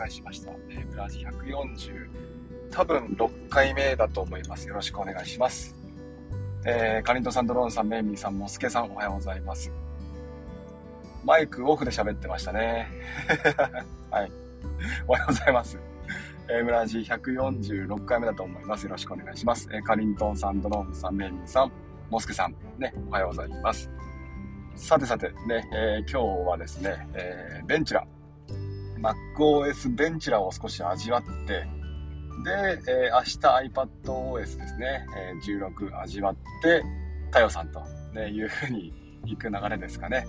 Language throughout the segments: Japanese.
開しました。えー、ブラジ140、多分6回目だと思います。よろしくお願いします。えー、カリントさん、ドローンさん、メイミーさん、モスケさん、おはようございます。マイクオフで喋ってましたね。はい。おはようございます。えー、村地146回目だと思います。よろしくお願いします。えー、カリントンさん、ドローンさん、メイミーさん、モスケさん、ね、おはようございます。さてさて、ね、えー、今日はですね、えー、ベンチュラ、MacOS ベンチュラを少し味わって、で、えー、明日 iPadOS ですね、えー、16味わって、太陽さんと、ね、いうふうに行く流れですかね。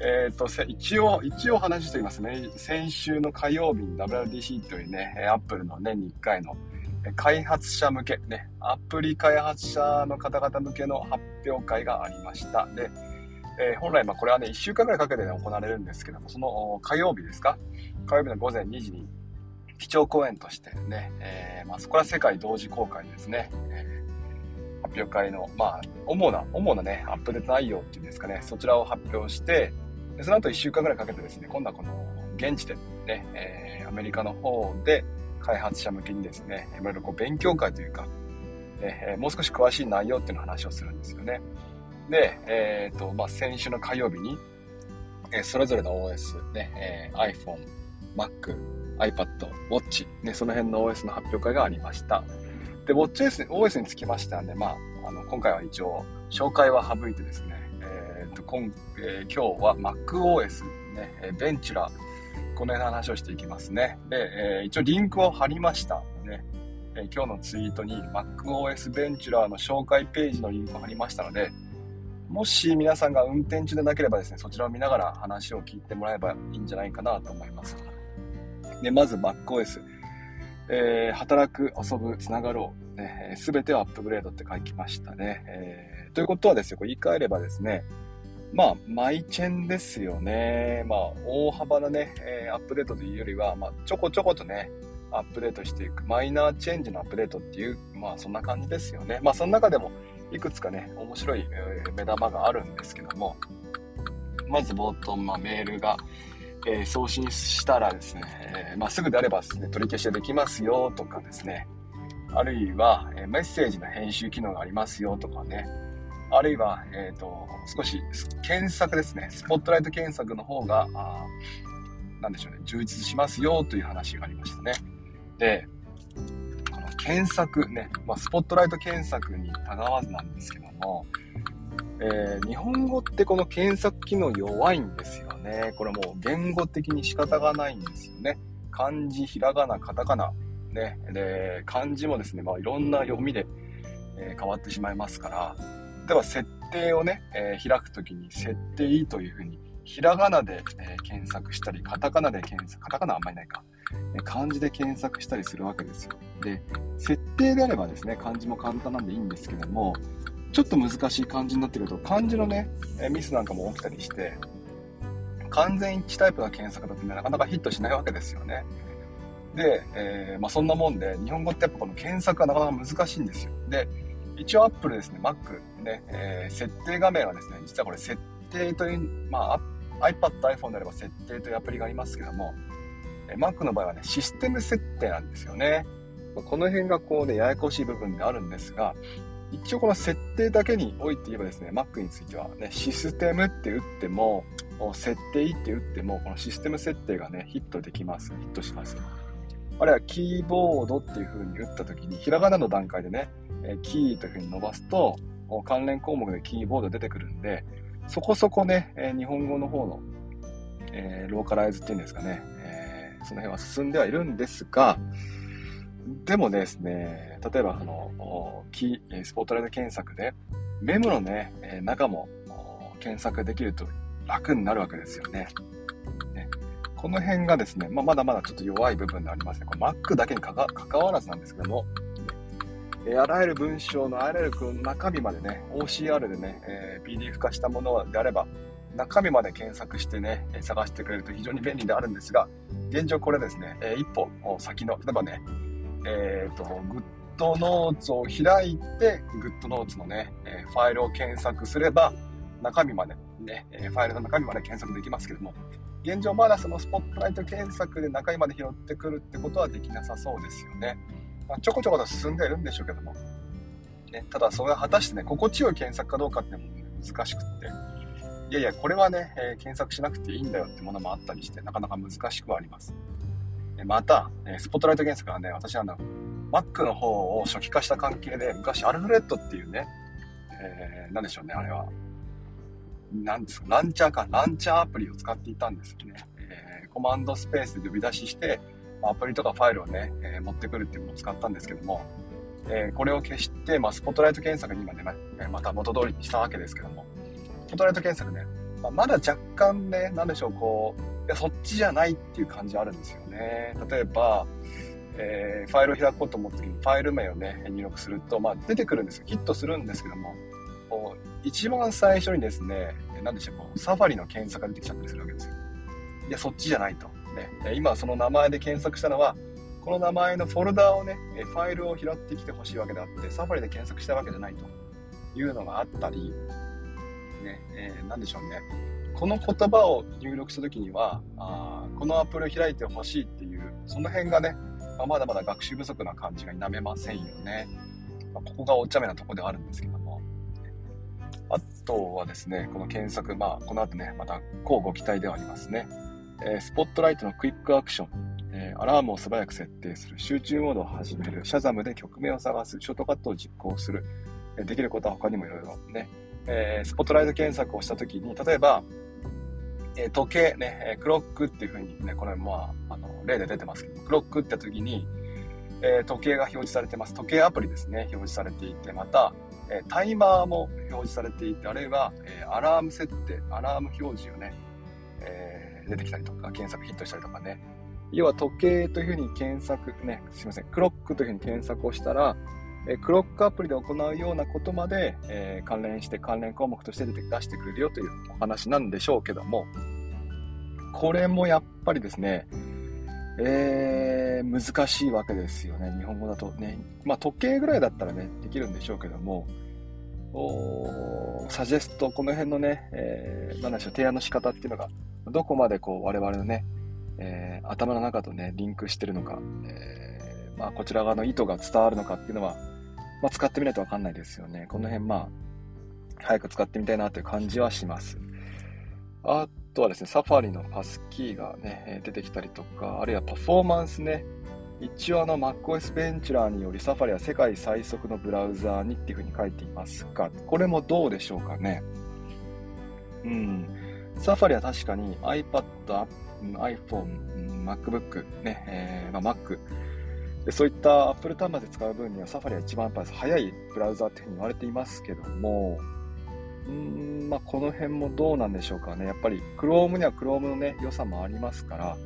えっ、ー、と、一応、一応話していますね。先週の火曜日に WDC というね、Apple の年に1回の開発者向け、ね、アプリ開発者の方々向けの発表会がありました。で、えー、本来、まあ、これはね、1週間ぐらいかけて、ね、行われるんですけども、その火曜日ですか？火曜日の午前2時に、基調講演としてね、えー、まあ、そこは世界同時公開ですね、発表会の、まあ、主な、主なね、アップデート内容っていうんですかね、そちらを発表して、その後1週間ぐらいかけてですね、今度はこの、現地でね、えー、アメリカの方で開発者向けにですね、いろいろこう勉強会というか、えー、もう少し詳しい内容っていうの話をするんですよね。で、えっ、ー、と、まあ、先週の火曜日に、えー、それぞれの OS、ね、えー、iPhone、Mac、iPad、Watch、ね、その辺の OS の発表会がありました。で、WatchOS OS につきましてはね、まあ、あの、今回は一応、紹介は省いてですね、えっ、ー、と、今、えー、今日は MacOS、ね、えベンチュラ、この辺の話をしていきますね。で、えー、一応リンクを貼りました。ね、え今日のツイートに MacOS ベンチュラーの紹介ページのリンクを貼りましたので、もし皆さんが運転中でなければですね、そちらを見ながら話を聞いてもらえばいいんじゃないかなと思います。で、まず MacOS。えー、働く、遊ぶ、つながろう。ね、すべてをアップグレードって書きましたね。えー、ということはですよ、これ言い換えればですね、まあ、マイチェンですよね。まあ、大幅なね、えー、アップデートというよりは、まあ、ちょこちょことね、アップデートしていく、マイナーチェンジのアップデートっていう、まあ、そんな感じですよね。まあ、その中でも、いくつかね、面白い目玉があるんですけども、まず冒頭、まあ、メールが、えー、送信したらですね、え、まあ、すぐであればですね、取り消しできますよとかですね、あるいは、えメッセージの編集機能がありますよとかね、あるいは、えっ、ー、と、少し検索ですね、スポットライト検索の方が、あなんでしょうね、充実しますよという話がありましたね。で、検索ね、まあ、スポットライト検索にたがわずなんですけども、えー、日本語ってこの検索機能弱いんですよね。これもう言語的に仕方がないんですよね。漢字、ひらがな、カタカナ。ね。で、漢字もですね、まあ、いろんな読みで、えー、変わってしまいますから、例えば設定をね、えー、開くときに設定というふうに、ひらがなで、え検索したり、カタカナで検索、カタカナあんまりないか。え漢字で検索したりするわけですよ。で、設定であればですね、漢字も簡単なんでいいんですけども、ちょっと難しい漢字になってくると、漢字のね、えミスなんかも起きたりして、完全一致タイプの検索だとね、なかなかヒットしないわけですよね。で、えー、まあ、そんなもんで、日本語ってやっぱこの検索がなかなか難しいんですよ。で、一応 Apple ですね、Mac ね、えー、設定画面はですね、実はこれ設定という、まあ、iPad、iPhone であれば設定というアプリがありますけども、Mac の場合はね、システム設定なんですよね。この辺がこうね、ややこしい部分であるんですが、一応この設定だけにおいて言えばですね、Mac についてはね、システムって打っても、設定って打っても、このシステム設定がね、ヒットできます。ヒットします。あるいはキーボードっていう風に打った時に、ひらがなの段階でね、キーという風に伸ばすと、関連項目でキーボード出てくるんで、そこそこね、え日本語の方の、えー、ローカライズっていうんですかねえ、その辺は進んではいるんですが、でもですね、例えばあの、キー、スポットライト検索で、メモのね、中も検索できると楽になるわけですよね。ねこの辺がですね、まあ、まだまだちょっと弱い部分でありますね。これ Mac だけにかかわらずなんですけども、あらゆる文章のあらゆる中身までね、OCR でね、え、PDF 化したものであれば、中身まで検索してね、探してくれると非常に便利であるんですが、現状これですね、え一歩先の、例えばね、えっ、ー、と、グッドノーツを開いて、グッドノーツのね、ファイルを検索すれば、中身まで、ね、ファイルの中身まで検索できますけども、現状まだそのスポットライト検索で中身まで拾ってくるってことはできなさそうですよね。まあ、ちょこちょこと進んでるんでしょうけども。ね、ただ、それは果たしてね、心地よい検索かどうかってのも、難しくって、いやいや、これはね、えー、検索しなくていいんだよってものもあったりして、なかなか難しくはあります。また、えスポットライト検索はね、私はあの、Mac の方を初期化した関係で、昔アルフレットっていうね、えー、なんでしょうね、あれは。なんですか、ランチャーか、ランチャーアプリを使っていたんですよね。えー、コマンドスペースで呼び出しして、アプリとかファイルをね、えー、持ってくるっていうのを使ったんですけども、えー、これを消して、まあ、スポットライト検索に今ね、また元通りにしたわけですけども、スポットライト検索ね、まあ、まだ若干ね、なんでしょう、こう、いや、そっちじゃないっていう感じあるんですよね。例えば、えー、ファイルを開こうと思った時にファイル名をね、入力すると、まあ、出てくるんですよ。ヒットするんですけども、こう一番最初にですね、何でしょう、こうサファリの検索が出てきちゃったりするわけですよ。いや、そっちじゃないと。ね、今その名前で検索したのは、この名前のフォルダをね、ファイルを拾ってきてほしいわけであって、サファリで検索したわけじゃないというのがあったり、ね、えー、何でしょうね。この言葉を入力した時には、あこのアプリを開いてほしいっていう、その辺がね、ま、だまだ学習不足な感じが否めませんよね。まあ、ここがお茶目なとこではあるんですけども。あとはですね、この検索、まあ、この後ね、また、こうご期待ではありますね。えー、スポットライトのクイックアクション、えー、アラームを素早く設定する、集中モードを始める、シャザムで曲名を探す、ショートカットを実行する、えー、できることは他にもいろいろ。ね、えー、スポットライト検索をしたときに、例えば、え時計ね、クロックっていう風にね、これまあ、あの、例で出てますけど、クロックって時に、え、時計が表示されてます。時計アプリですね、表示されていて、また、え、タイマーも表示されていて、あるいは、え、アラーム設定、アラーム表示をね、え出てきたりとか、検索ヒットしたりとかね。要は時計というふうに検索、ね、すいません、クロックというふうに検索をしたら、えクロックアプリで行うようなことまで、えー、関連して関連項目として出て出してくれるよというお話なんでしょうけども、これもやっぱりですね、えー、難しいわけですよね。日本語だとね。まあ時計ぐらいだったらね、できるんでしょうけども、サジェスト、この辺のね、えー、なんでしょう、提案の仕方っていうのが、どこまでこう我々のね、えー、頭の中とね、リンクしてるのか、えー、まあこちら側の意図が伝わるのかっていうのは、まあ、使ってみないとわかんないですよね。この辺、まあ、早く使ってみたいなという感じはします。あとはですね、サファリのパスキーがね、出てきたりとか、あるいはパフォーマンスね。一応あの MacOS ベンチュラーによりサファリは世界最速のブラウザーにっていうふうに書いていますが、これもどうでしょうかね。うん。サファリは確かに iPad、iPhone、MacBook、ね、えー、まあ、Mac、でそういった Apple 端末で使う分にはサファリは一番やっぱり早いブラウザーっていうふうに言われていますけども、うん、まあ、この辺もどうなんでしょうかね。やっぱり Chrome には Chrome のね、良さもありますから、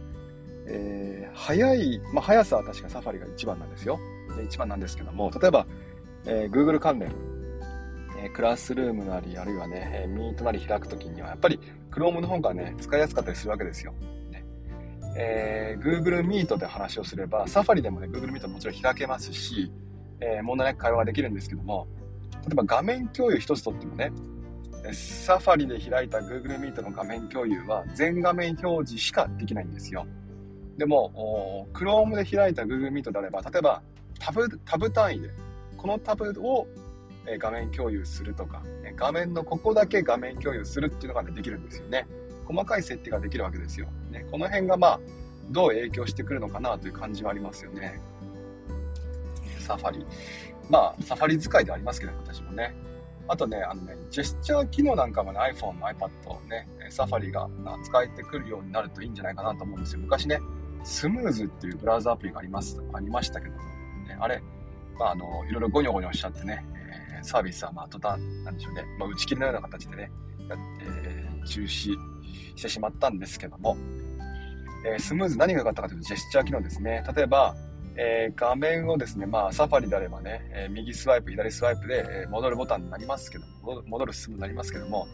えー、早い、まあ、速さは確かサファリが一番なんですよ。一番なんですけども、例えば、えー、Google 関連、えー、クラスルームなり、あるいはね、えー、ミートなり開くときには、やっぱり Chrome の方がね、使いやすかったりするわけですよ。えー、Google Meet で話をすれば、Safari でもね、Google Meet もちろん開けますし、えー、問題なく会話ができるんですけども、例えば画面共有一つとってもね、Safari で開いた Google Meet の画面共有は全画面表示しかできないんですよ。でも、Chrome で開いた Google Meet であれば、例えばタブ、タブ単位で、このタブを画面共有するとか、画面のここだけ画面共有するっていうのが、ね、できるんですよね。細かい設定ができるわけですよ。ね、この辺がまあ、どう影響してくるのかなという感じはありますよね。サファリ。まあ、サファリ使いではありますけど、私もね。あとね、あのね、ジェスチャー機能なんかもね、iPhone、iPad ね、サファリが使えてくるようになるといいんじゃないかなと思うんですよ。昔ね、スムーズっていうブラウザアプリがあります、ありましたけども、ね、あれ、まあ、あの、いろいろゴニョゴニョしちゃってね、え、サービスはまあ、途端、なんでしょうね、まあ、打ち切りのような形でね、えー、中止してしまったんですけども、えー、スムーズ何が良かったかというとジェスチャー機能ですね。例えば、えー、画面をですね、まあ、サファリであればね、えー、右スワイプ、左スワイプで、え戻るボタンになりますけども、戻る進むになりますけども、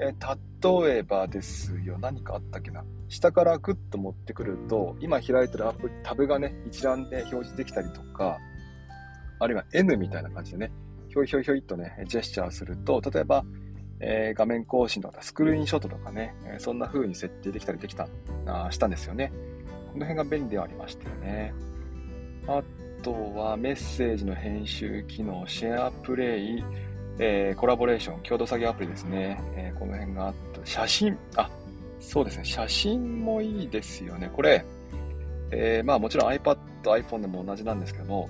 え例えばですよ、何かあったっけな。下からグッと持ってくると、今開いてるアプリ、タブがね、一覧で表示できたりとか、あるいは N みたいな感じでね、ひょいひょいひょいっとね、ジェスチャーすると、例えば、えー、画面更新とかスクリーンショットとかね、えそんな風に設定できたりできた、あしたんですよね。この辺が便利ではありましたよね。あとはメッセージの編集機能、シェアプレイ、えー、コラボレーション、共同作業アプリですね。えー、この辺があった。写真、あ、そうですね。写真もいいですよね。これ、えー、まあもちろん iPad、iPhone でも同じなんですけども、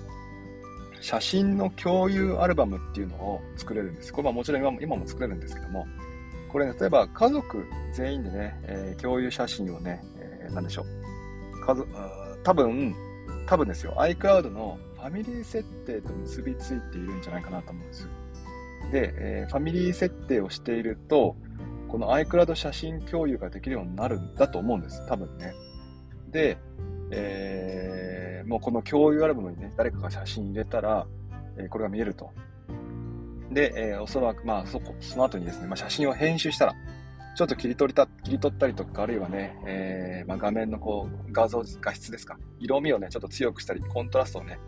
写真の共有アルバムっていうのを作れるんです。これはもちろん今も今も作れるんですけども、これ、例えば家族全員でね、えー、共有写真をね、えー、何でしょう。家族、多分、多分ですよ、iCloud のファミリー設定と結びついているんじゃないかなと思うんですよ。で、えー、ファミリー設定をしていると、この iCloud 写真共有ができるようになるんだと思うんです。多分ね。で、えー、もうこの共有アルバムにね、誰かが写真入れたら、えー、これが見えると。で、えー、おそらく、まあ、そこ、その後にですね、まあ、写真を編集したら、ちょっと切り取りた、切り取ったりとか、あるいはね、えー、まあ、画面のこう、画像、画質ですか、色味をね、ちょっと強くしたり、コントラストをね、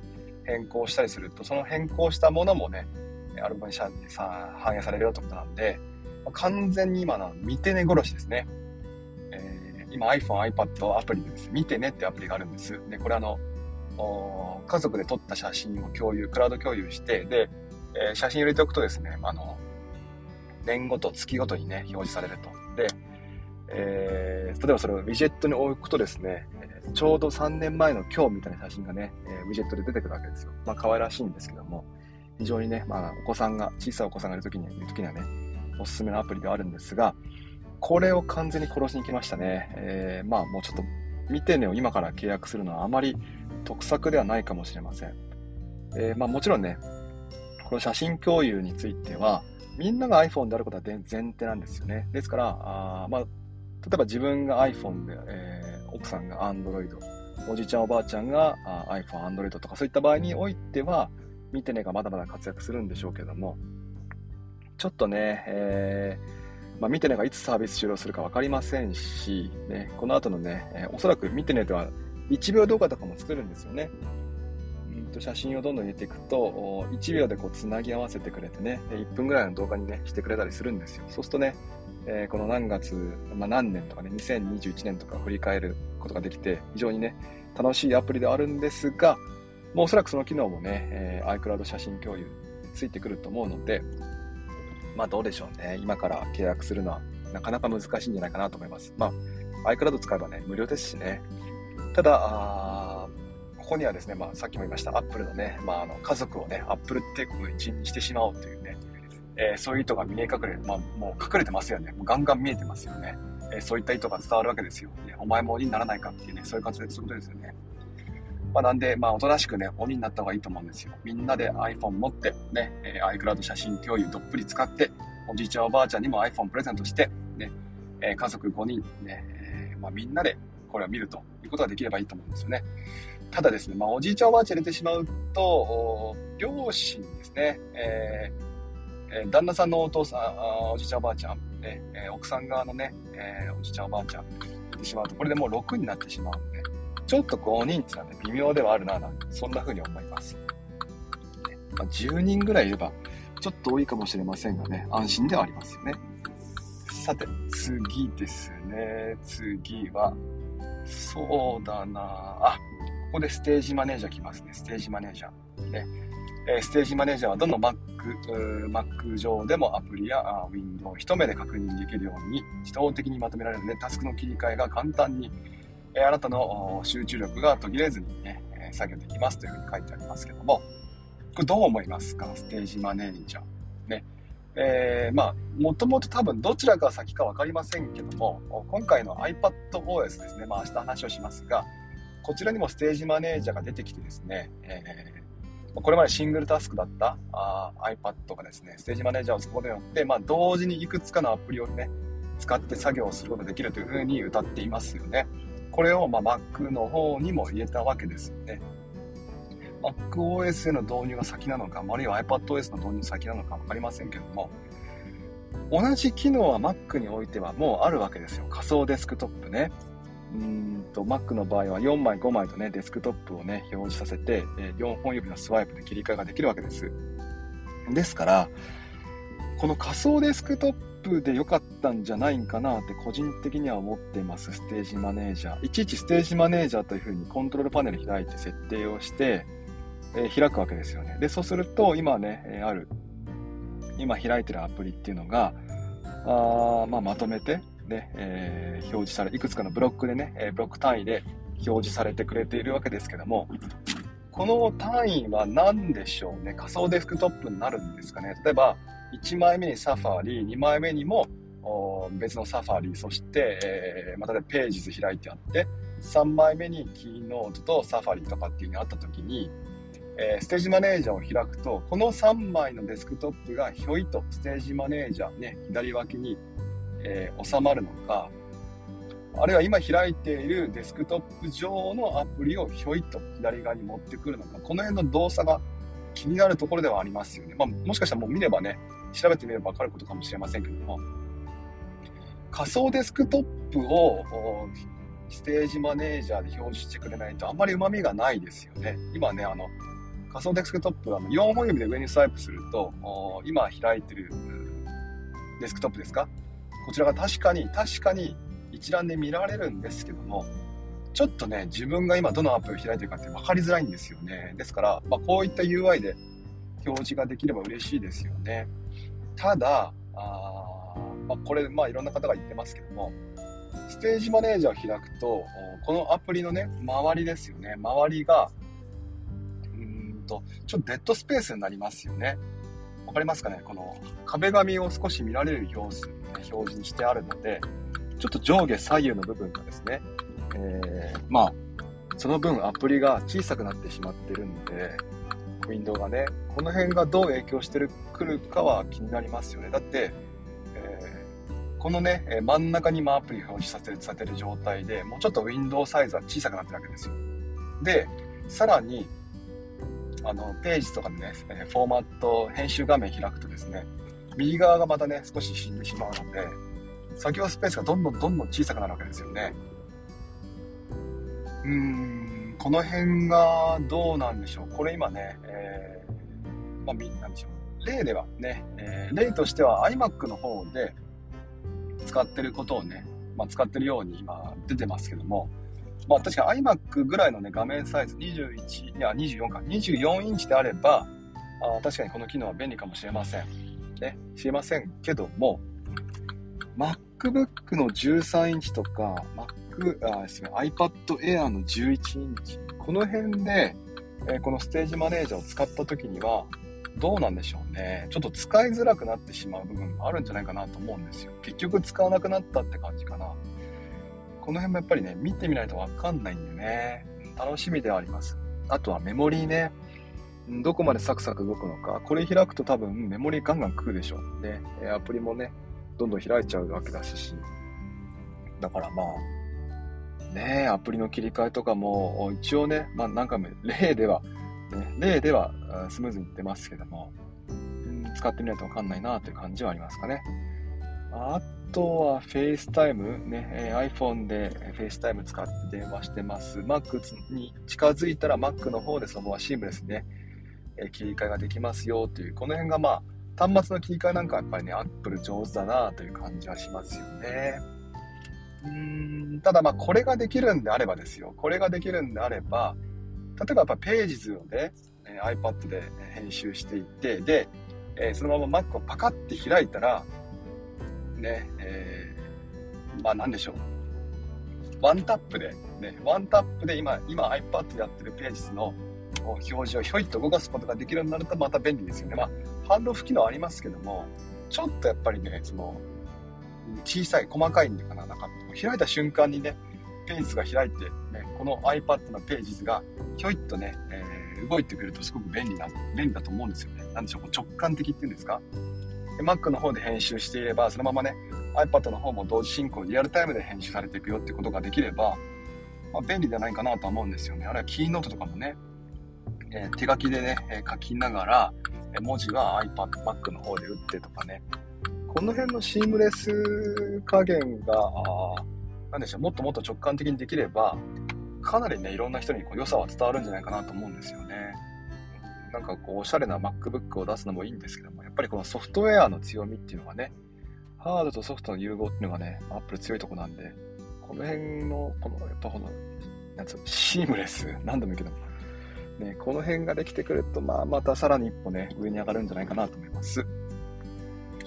変更したりすると、その変更したものもね、アルバムにさ反映されるよってことなんで、完全に今の見てね殺しですね。えー、今 iPhone、iPad アプリでです、見てねってアプリがあるんです。で、これあの、家族で撮った写真を共有、クラウド共有して、で、えー、写真入れておくとですね、あの、年ごと、月ごとにね、表示されると。で、えー、例えばそれをウィジェットに置くとですね、ちょうど3年前の今日みたいな写真がね、えー、ウィジェットで出てくるわけですよ。まあ可愛らしいんですけども、非常にね、まあお子さんが、小さいお子さんがいる時に時にはね、おすすめのアプリではあるんですが、これを完全に殺しに来ましたね。えー、まあもうちょっと見てねを今から契約するのはあまり得策ではないかもしれません。えー、まあもちろんね、この写真共有については、みんなが iPhone であることは前提なんですよね。ですから、あまあ、例えば自分が iPhone で、えー、奥さんが Android、おじいちゃんおばあちゃんが iPhone、Android とかそういった場合においては、見てねがまだまだ活躍するんでしょうけども、ちょっとね、えー、まあ、見てねがいつサービス終了するか分かりませんし、ね、この後のね、えー、おそらく見てねでは1秒動画とかも作るんですよね。うんと写真をどんどん入れていくと、1秒でこうつなぎ合わせてくれてね、1分ぐらいの動画にね、してくれたりするんですよ。そうするとね、えー、この何月、まあ、何年とかね、2021年とか振り返ることができて、非常にね、楽しいアプリではあるんですが、もうおそらくその機能もね、えー、iCloud 写真共有ついてくると思うので、まあどうでしょうね。今から契約するのはなかなか難しいんじゃないかなと思います。まあ iCloud 使えばね、無料ですしね。ただ、ここにはですね、まあさっきも言いました Apple のね、まああの家族をね、Apple 帝国の一員にしてしまおうというね、えー、そういう意図が見え隠れ、まあもう隠れてますよね。もうガンガン見えてますよね。え、そういった意図が伝わるわけですよ。ね、お前も鬼にならないかっていうね、そういう感じで、そういうことですよね。まあ、なんで、まあ、おとなしくね、鬼になった方がいいと思うんですよ。みんなで iPhone 持って、ね、えー、iCloud 写真共有どっぷり使って、おじいちゃんおばあちゃんにも iPhone プレゼントして、ね、えー、家族5人、ね、えー、まあ、みんなでこれを見るということができればいいと思うんですよね。ただですね、まあ、おじいちゃんおばあちゃん入れてしまうと、両親ですね、えー、旦那さんのお父さん、おじいちゃんおばあちゃん、ね、え奥さん側のね、え、おじいちゃんおばあちゃん入れてしまうと、これでもう6になってしまうので、ちょっと5人ってのはね、微妙ではあるな、なんて、そんな風に思います。まあ、10人ぐらいいれば、ちょっと多いかもしれませんがね、安心ではありますよね。さて、次ですね。次は、そうだなあ、ここでステージマネージャー来ますね。ステージマネージャー。ねえー、ステージマネージャーはどの Mac、Mac 上でもアプリやあ Windows を一目で確認できるように自動的にまとめられるので、タスクの切り替えが簡単に、え、あなたの集中力が途切れずにね、作業できますというふうに書いてありますけども、これどう思いますか？ステージマネージャー。ね。えー、まあ、もともと多分どちらが先か分かりませんけども、今回の iPadOS ですね、まあ明日話をしますが、こちらにもステージマネージャーが出てきてですね、えー、これまでシングルタスクだったあ iPad がですね、ステージマネージャーを使うことによって、まあ、同時にいくつかのアプリをね、使って作業をすることができるというふうに歌っていますよね。これをま Mac の方にも入れたわけですよね。MacOS への導入が先なのか、あるいは iPadOS の導入先なのか分かりませんけども、同じ機能は Mac においてはもうあるわけですよ。仮想デスクトップね。うんと Mac の場合は4枚5枚とねデスクトップをね表示させて4本指のスワイプで切り替えができるわけですですからこの仮想デスクトップで良かったんじゃないんかなって個人的には思ってます、ステージマネージャー。いちいちステージマネージャーというふうにコントロールパネル開いて設定をして、えー、開くわけですよね。で、そうすると、今ね、え、ある、今開いてるアプリっていうのが、あまあ、まとめて、ね、えー、表示され、いくつかのブロックでね、えブロック単位で表示されてくれているわけですけども、この単位は何でしょうね？仮想デスクトップになるんですかね？例えば、1枚目にサファリ、2枚目にも別のサファリ、そして、えー、またでページズ開いてあって、3枚目にキーノートとサファリとかっていうのがあった時に、えー、ステージマネージャーを開くと、この3枚のデスクトップがひょいとステージマネージャーね、左脇に、えー、収まるのか、あるいは今開いているデスクトップ上のアプリをひょいと左側に持ってくるのか、この辺の動作が気になるところではありますよね。まあ、もしかしたらもう見ればね、調べてみればわかることかもしれませんけども、仮想デスクトップをステージマネージャーで表示してくれないとあんまり旨味がないですよね。今ね、あの、仮想デスクトップは4本指で上にスワイプすると、今開いてるデスクトップですか？こちらが確かに、確かに一覧で見られるんですけども、ちょっとね、自分が今どのアプリを開いてるかって分かりづらいんですよね。ですから、まあ、こういった UI で表示ができれば嬉しいですよね。ただ、あまあ、これ、まあ、いろんな方が言ってますけども、ステージマネージャーを開くと、このアプリのね、周りですよね。周りが、うんと、ちょっとデッドスペースになりますよね。わかりますかね？この壁紙を少し見られる様子、ね表示にしてあるので、ちょっと上下左右の部分がですね、えー、まあ、その分アプリが小さくなってしまってるんで、ウィンドウがね、この辺がどう影響してくるかは気になりますよね。だって、えー、このね、真ん中に今アプリ表示させるさせる状態で、もうちょっとウィンドウサイズは小さくなってるわけですよ。で、さらに、あの、ページとかでね、フォーマット、編集画面開くとですね、右側がまたね、少し死んでしまうので、作業スペースがどんどんどんどん小さくなるわけですよね。うーん、この辺がどうなんでしょう？これ今ね、えー、まあ、なでしょう？例ではね、えー、例としては iMac の方で使ってることをね、まあ、使ってるように今出てますけども、まあ確か iMac ぐらいのね、画面サイズ21、いや24か、24インチであれば、あ確かにこの機能は便利かもしれません。ね、知りませんけども、MacBook の13インチとか、Mac、あ、すみません、iPad Air の11インチ、この辺で、えー、このステージマネージャーを使った時には、どうなんでしょうね。ちょっと使いづらくなってしまう部分があるんじゃないかなと思うんですよ。結局使わなくなったって感じかな。この辺もやっぱりね、見てみないとわかんないんでね、楽しみではあります。あとはメモリーね。どこまでサクサク動くのか。これ開くと多分メモリーガンガン食うでしょう。で、アプリもね、どんどん開いちゃうわけだし、だからまあ、ねアプリの切り替えとかも、一応ね、まあ何回も例では、ね、例ではスムーズにいってますけども、うん、使ってみないとわかんないなという感じはありますかね。あとは FaceTime ね、iPhone で FaceTime 使って電話してます。Mac に近づいたら Mac の方でそのままシームレスにね、切り替えができますよという、この辺がまあ、端末の切り替えなんかやっぱりね、Apple 上手だなという感じはしますよね。うん、ただまあこれができるんであればですよ。これができるんであれば、例えばやっぱページ図をね、iPad で編集していって、で、えー、そのまま Mac をパカって開いたら、ね、えー、まあなんでしょう。ワンタップで、ね、ワンタップで今、今 iPad でやってるページ図の表示をひょいっと動かすことができるようになるとまた便利ですよね。まあ、ハンドオフ機能ありますけども、ちょっとやっぱりね、その、小さい、細かいんでかな、なんか、開いた瞬間にね、ページが開いて、ね、この iPad のページ図がひょいっとね、えー、動いてくるとすごく便利な、便利だと思うんですよね。なんでしょう、直感的っていうんですか？で Mac の方で編集していれば、そのままね、iPad の方も同時進行、リアルタイムで編集されていくよってことができれば、まあ、便利じゃないかなと思うんですよね。あるいはキーノートとかもね、えー、手書きでね、書きながら、文字は iPad、Mac の方で打ってとかね、この辺のシームレス加減が、なんでしょう、もっともっと直感的にできれば、かなりね、いろんな人にこう良さは伝わるんじゃないかなと思うんですよね。なんかこう、おしゃれな MacBook を出すのもいいんですけども、やっぱりこのソフトウェアの強みっていうのがね、ハードとソフトの融合っていうのがね、アップル強いとこなんで、この辺の、この、やっぱこの、なんつうシームレス、何度も言うけど、ね、この辺ができてくると、まあ、またさらに一歩ね、上に上がるんじゃないかなと思います。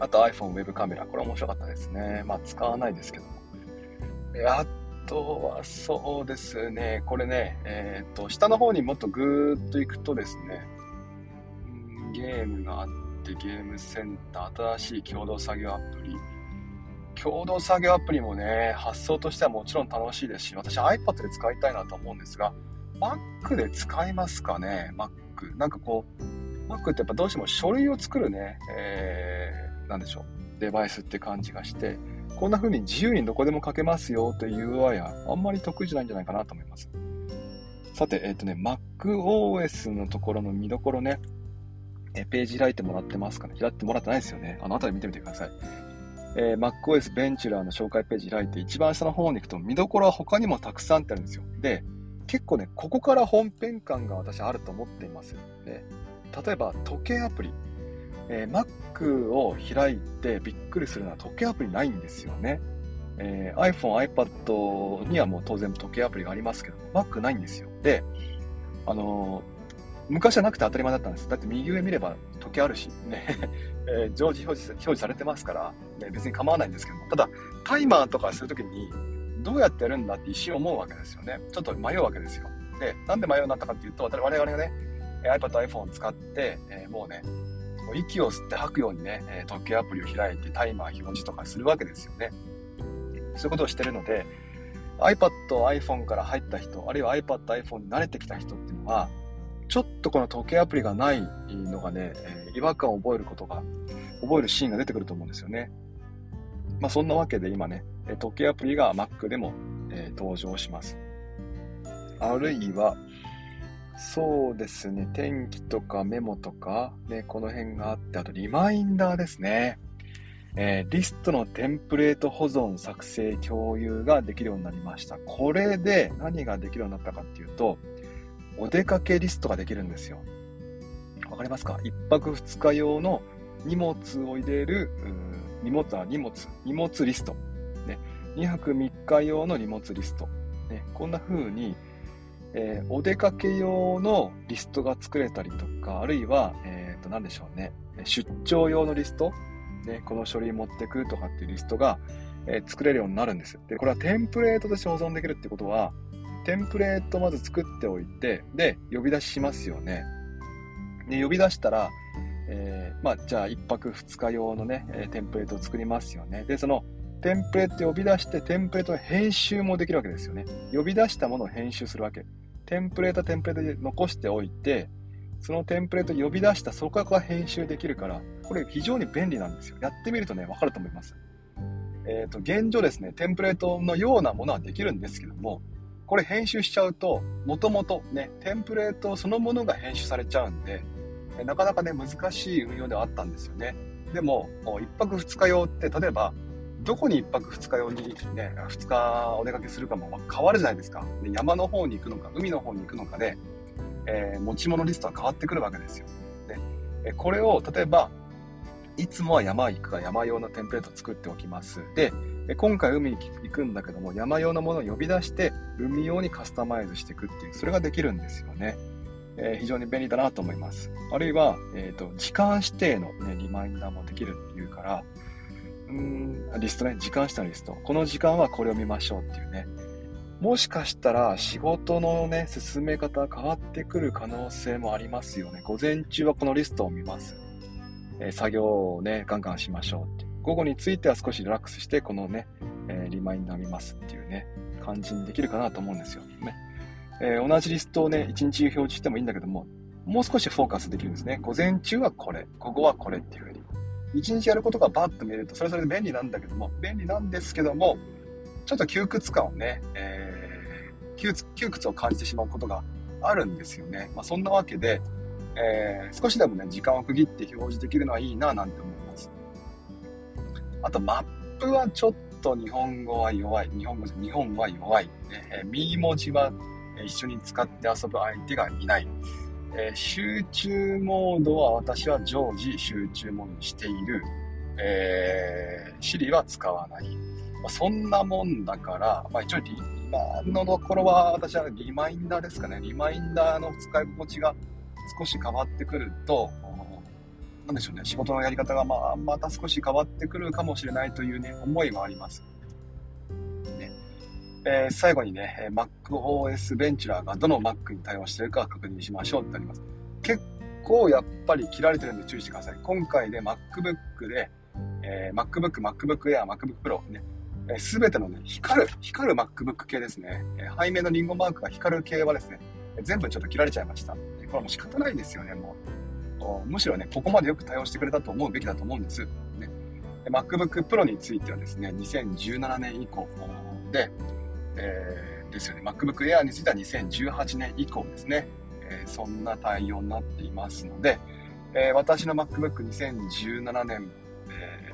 あと iPhone ウェブカメラ、これ面白かったですね。まあ、使わないですけども。あとは、そうですね、これね、えっ、と、下の方にもっとぐーっと行くとですね、ゲームがあって、ゲームセンター、新しい共同作業アプリ、共同作業アプリもね、発想としてはもちろん楽しいですし、私 iPad で使いたいなと思うんですが、Mac で使いますかね ?Mac。なんかこう、Mac ってやっぱどうしても書類を作るね、えー、なんでしょう、デバイスって感じがして、こんな風に自由にどこでも書けますよという UI はあんまり得意じゃないんじゃないかなと思います。さて、えっ、ー、とね、MacOS のところの見どころね、えページ開いてもらってますかね開いてもらってないですよね。あの辺り見てみてください。えー、MacOS ベンチュラーの紹介ページ開いて一番下の方に行くと見どころは他にもたくさんってあるんですよ。で、結構ね、ここから本編感が私あると思っています。で例えば時計アプリ。えー、Mac を開いてびっくりするのは時計アプリないんですよね。えー、iPhone、iPad にはもう当然時計アプリがありますけど、Mac ないんですよ。で、あのー昔はなくて当たり前だったんです。だって右上見れば時計あるし、ね、えー、常時表示表示されてますから、ね、別に構わないんですけども、ただ、タイマーとかするときに、どうやってやるんだって一瞬思うわけですよね。ちょっと迷うわけですよ。で、なんで迷うようになったかっていうと、我々がね、iPad、iPhone を使って、えー、もうね、息を吸って吐くようにね、え時計アプリを開いてタイマー表示とかするわけですよね。そういうことをしてるので、iPad、iPhone から入った人、あるいは iPad、iPhone に慣れてきた人っていうのは、ちょっとこの時計アプリがないのがね、え違和感を覚えることが、覚えるシーンが出てくると思うんですよね。まあそんなわけで今ね、時計アプリが Mac でも、え、登場します。あるいは、そうですね、天気とかメモとか、ね、この辺があって、あとリマインダーですね。えー、リストのテンプレート保存、作成、共有ができるようになりました。これで何ができるようになったかっていうと、お出かけリストができるんですよ。わかりますか？一泊二日用の荷物を入れる、荷物は荷物、荷物リスト。ね、2泊3日用の荷物リスト。ね、こんな風に、えー、お出かけ用のリストが作れたりとか、あるいは、えっ、ー、と、何でしょうね。出張用のリスト。ね、この書類持ってくとかっていうリストが、えー、作れるようになるんです。で、これはテンプレートとして保存できるってことは、テンプレートまず作っておいて、で、呼び出ししますよね。で、呼び出したら、えー、まあ、じゃあ、1泊2日用のね、えテンプレートを作りますよね。で、その、テンプレート呼び出して、テンプレートの編集もできるわけですよね。呼び出したものを編集するわけ。テンプレートテンプレートで残しておいて、そのテンプレート呼び出したそこから編集できるから、これ非常に便利なんですよ。やってみるとね、わかると思います。えっ、ー、と、現状ですね、テンプレートのようなものはできるんですけども、これ編集しちゃうと、もともとね、テンプレートそのものが編集されちゃうんで、なかなかね、難しい運用ではあったんですよね。でも、1泊2日用って、例えば、どこに1泊2日用にね、2日お出かけするかも変わるじゃないですか。で山の方に行くのか、海の方に行くのかで、えー、持ち物リストは変わってくるわけですよ。で、これを、例えば、いつもは山行くか山用のテンプレートを作っておきます。で、今回海に行くんだけども、山用のものを呼び出して、海用にカスタマイズしていくっていう、それができるんですよね。えー、非常に便利だなと思います。あるいは、えっ、ー、と、時間指定の、ね、リマインダーもできるっていうから、うん、リストね、時間指定のリスト。この時間はこれを見ましょうっていうね。もしかしたら仕事のね、進め方変わってくる可能性もありますよね。午前中はこのリストを見ます。えー、作業をね、ガンガンしましょうって午後については少しリラックスして、このね、えー、リマインダー見ますっていうね、感じにできるかなと思うんですよ。ね。えー、同じリストをね、1日表示してもいいんだけども、もう少しフォーカスできるんですね。午前中はこれ、午後はこれっていうふうに。1日やることがバッと見えると、それぞれ便利なんだけども、便利なんですけども、ちょっと窮屈感をね、えー、窮窮屈を感じてしまうことがあるんですよね。まあ、そんなわけで、えー、少しでもね、時間を区切って表示できるのはいいななんて思います。あと、マップはちょっと日本語は弱い。日本語、日本は弱い。えー、右文字は一緒に使って遊ぶ相手がいない。えー、集中モードは私は常時集中モードにしている。えー、Siri は使わない。まあ、そんなもんだから、まあ一応今のところは私はリマインダーですかね。リマインダーの使い心地が少し変わってくると、なんでしょうね、仕事のやり方がまあまた少し変わってくるかもしれないというね、思いはあります。えー、最後にね、MacOS ベンチュラーがどの Mac に対応しているか確認しましょうってあります。結構やっぱり切られてるんで注意してください。今回で MacBook で、えー、MacBook、MacBook Air、MacBook Pro ね、す、え、べ、てのね、光る、光る MacBook 系ですね、え、背面のリンゴマークが光る系はですね、全部ちょっと切られちゃいました。これもう仕方ないですよね、もう。むしろね、ここまでよく対応してくれたと思うべきだと思うんです。ね、MacBook Pro についてはですね、2017年以降で、えー、ですよね、MacBook Air については2018年以降ですね、えー、そんな対応になっていますので、えー、私の MacBook2017 年、え、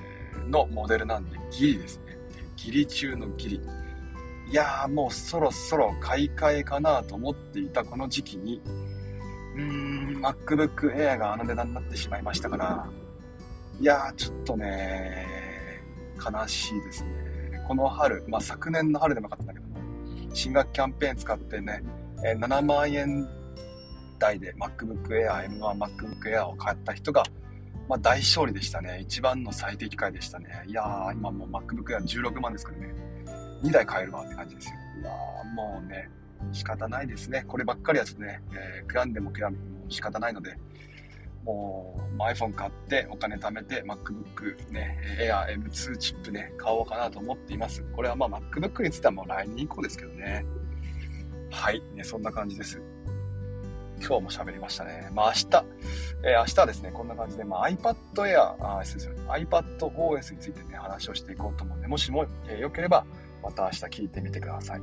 のモデルなんでギリですね。ギリ中のギリ。いやーもうそろそろ買い替えかなと思っていたこの時期に、うーん、MacBook Air があの値段になってしまいましたから、いやーちょっとね、悲しいですね。この春、まあ昨年の春でもよかったんだけども、新学キャンペーン使ってね、え7万円台で MacBook Air、M1 MacBook Air を買った人が、まあ、大勝利でしたね。一番の最適解でしたね。いやー、今もう MacBook Air 16万ですからね。2台買えるわって感じですよ。いやー、もうね、仕方ないですね。こればっかりはちょっとね、えー、悔やんでも悔やんでも仕方ないので、もう、ま iPhone 買ってお金貯めて MacBook ね、Air M2 チップね、買おうかなと思っています。これはまあ MacBook についてはもう来年以降ですけどね。はい、ね、そんな感じです。今日も喋りましたね。まあ明日、えー、明日はですね、こんな感じで、まあ、iPad Air、あ、失礼する、iPad OS についてね、話をしていこうと思うんで、もしも、えー、よければ、また明日聞いてみてください。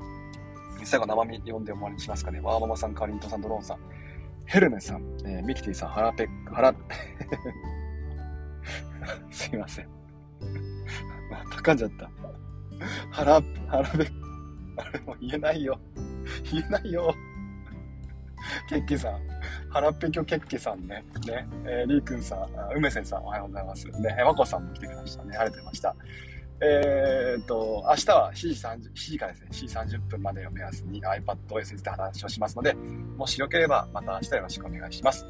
最後生身読んで終わりにしますかね。ワーママさん、カリントさん、ドローンさん、ヘルメさん、えー、ミキティさん、ハラペッ、ハラ、すいません。また噛んじゃった。ハラ、ハラペッ、あれも言えないよ。言えないよ。ケッキさん、ハラペキョケッキさんね、ね、えー、リーくんさん、梅瀬さんおはようございます。ね、まこさんも来てくれましたね。晴れてました。えー、っと、明日は7時30、7時からですね、7時30分までを目安に iPadOS について話をしますので、もしよければまた明日よろしくお願いします。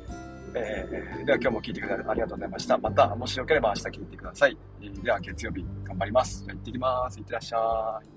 えー、では今日も聞いてくださりありがとうございました。また、もしよければ明日聞いてください。では月曜日頑張ります。じゃあ行ってきます。いってらっしゃい。